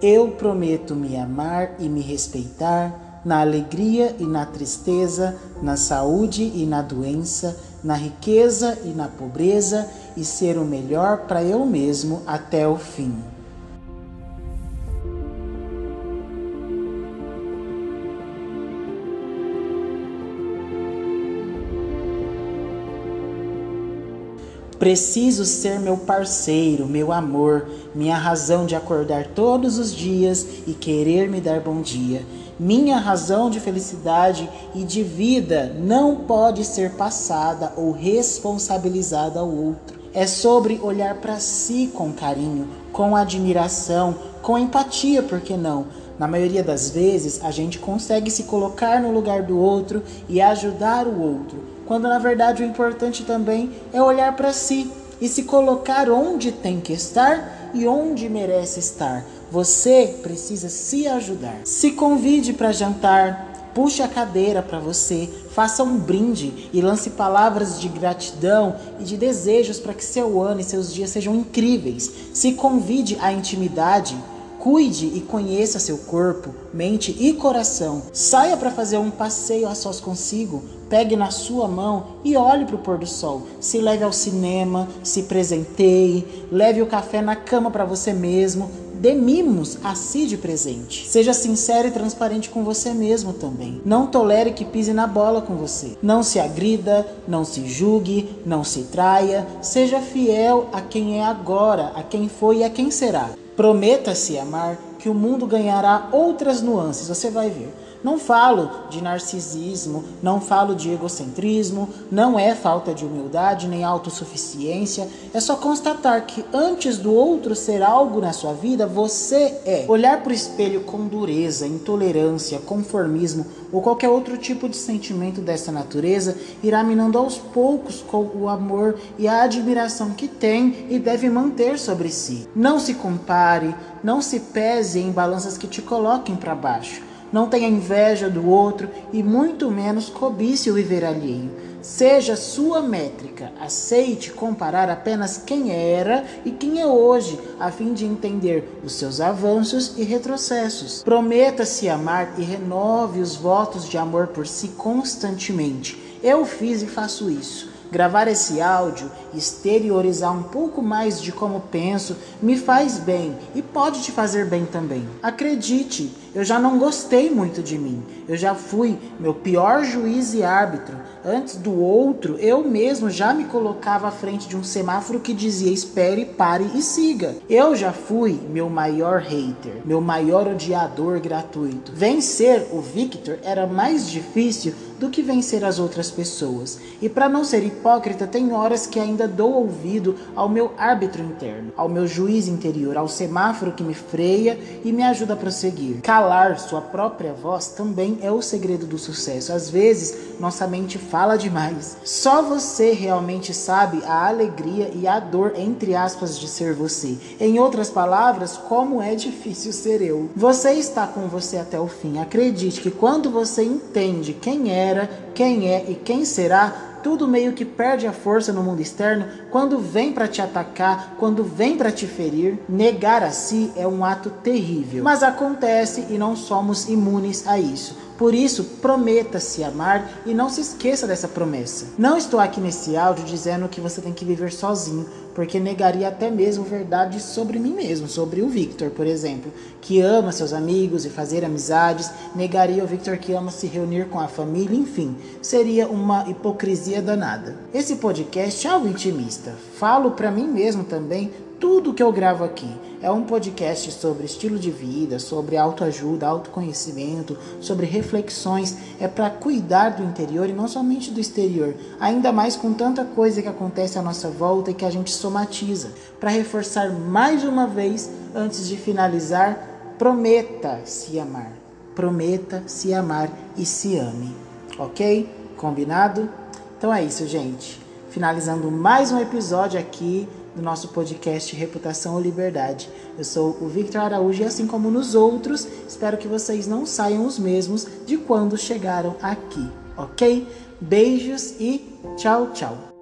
Eu prometo me amar e me respeitar na alegria e na tristeza, na saúde e na doença, na riqueza e na pobreza, e ser o melhor para eu mesmo até o fim. Preciso ser meu parceiro, meu amor, minha razão de acordar todos os dias e querer me dar bom dia. Minha razão de felicidade e de vida não pode ser passada ou responsabilizada ao outro. É sobre olhar para si com carinho, com admiração, com empatia, por que não? Na maioria das vezes, a gente consegue se colocar no lugar do outro e ajudar o outro quando na verdade o importante também é olhar para si e se colocar onde tem que estar e onde merece estar. Você precisa se ajudar. Se convide para jantar, puxe a cadeira para você, faça um brinde e lance palavras de gratidão e de desejos para que seu ano e seus dias sejam incríveis. Se convide à intimidade Cuide e conheça seu corpo, mente e coração. Saia para fazer um passeio a sós consigo. Pegue na sua mão e olhe para o pôr do sol. Se leve ao cinema, se presenteie, leve o café na cama para você mesmo. Dê mimos a si de presente. Seja sincero e transparente com você mesmo também. Não tolere que pise na bola com você. Não se agrida, não se julgue, não se traia. Seja fiel a quem é agora, a quem foi e a quem será. Prometa-se amar que o mundo ganhará outras nuances, você vai ver. Não falo de narcisismo, não falo de egocentrismo, não é falta de humildade nem autossuficiência, é só constatar que antes do outro ser algo na sua vida, você é. Olhar para o espelho com dureza, intolerância, conformismo ou qualquer outro tipo de sentimento dessa natureza irá minando aos poucos com o amor e a admiração que tem e deve manter sobre si. Não se compare, não se pese em balanças que te coloquem para baixo não tenha inveja do outro e muito menos cobice o viver alheio. Seja sua métrica, aceite comparar apenas quem era e quem é hoje, a fim de entender os seus avanços e retrocessos. Prometa-se amar e renove os votos de amor por si constantemente. Eu fiz e faço isso. Gravar esse áudio, exteriorizar um pouco mais de como penso, me faz bem e pode te fazer bem também. Acredite, eu já não gostei muito de mim. Eu já fui meu pior juiz e árbitro. Antes do outro, eu mesmo já me colocava à frente de um semáforo que dizia espere, pare e siga. Eu já fui meu maior hater, meu maior odiador gratuito. Vencer o Victor era mais difícil do que vencer as outras pessoas. E para não ser hipócrita, tem horas que ainda dou ouvido ao meu árbitro interno, ao meu juiz interior, ao semáforo que me freia e me ajuda a prosseguir. Calar sua própria voz também é o segredo do sucesso. Às vezes, nossa mente fala demais. Só você realmente sabe a alegria e a dor, entre aspas, de ser você. Em outras palavras, como é difícil ser eu. Você está com você até o fim. Acredite que quando você entende quem era, quem é e quem será, tudo meio que perde a força no mundo externo quando vem para te atacar, quando vem para te ferir. Negar a si é um ato terrível, mas acontece e não somos imunes a isso. Por isso, prometa-se amar e não se esqueça dessa promessa. Não estou aqui nesse áudio dizendo que você tem que viver sozinho, porque negaria até mesmo verdades sobre mim mesmo, sobre o Victor, por exemplo, que ama seus amigos e fazer amizades, negaria o Victor que ama se reunir com a família, enfim, seria uma hipocrisia danada. Esse podcast é algo intimista. Falo para mim mesmo também tudo que eu gravo aqui. É um podcast sobre estilo de vida, sobre autoajuda, autoconhecimento, sobre reflexões. É para cuidar do interior e não somente do exterior. Ainda mais com tanta coisa que acontece à nossa volta e que a gente somatiza. Para reforçar mais uma vez, antes de finalizar, prometa se amar. Prometa se amar e se ame. Ok? Combinado? Então é isso, gente. Finalizando mais um episódio aqui do nosso podcast Reputação ou Liberdade. Eu sou o Victor Araújo e assim como nos outros, espero que vocês não saiam os mesmos de quando chegaram aqui, ok? Beijos e tchau, tchau.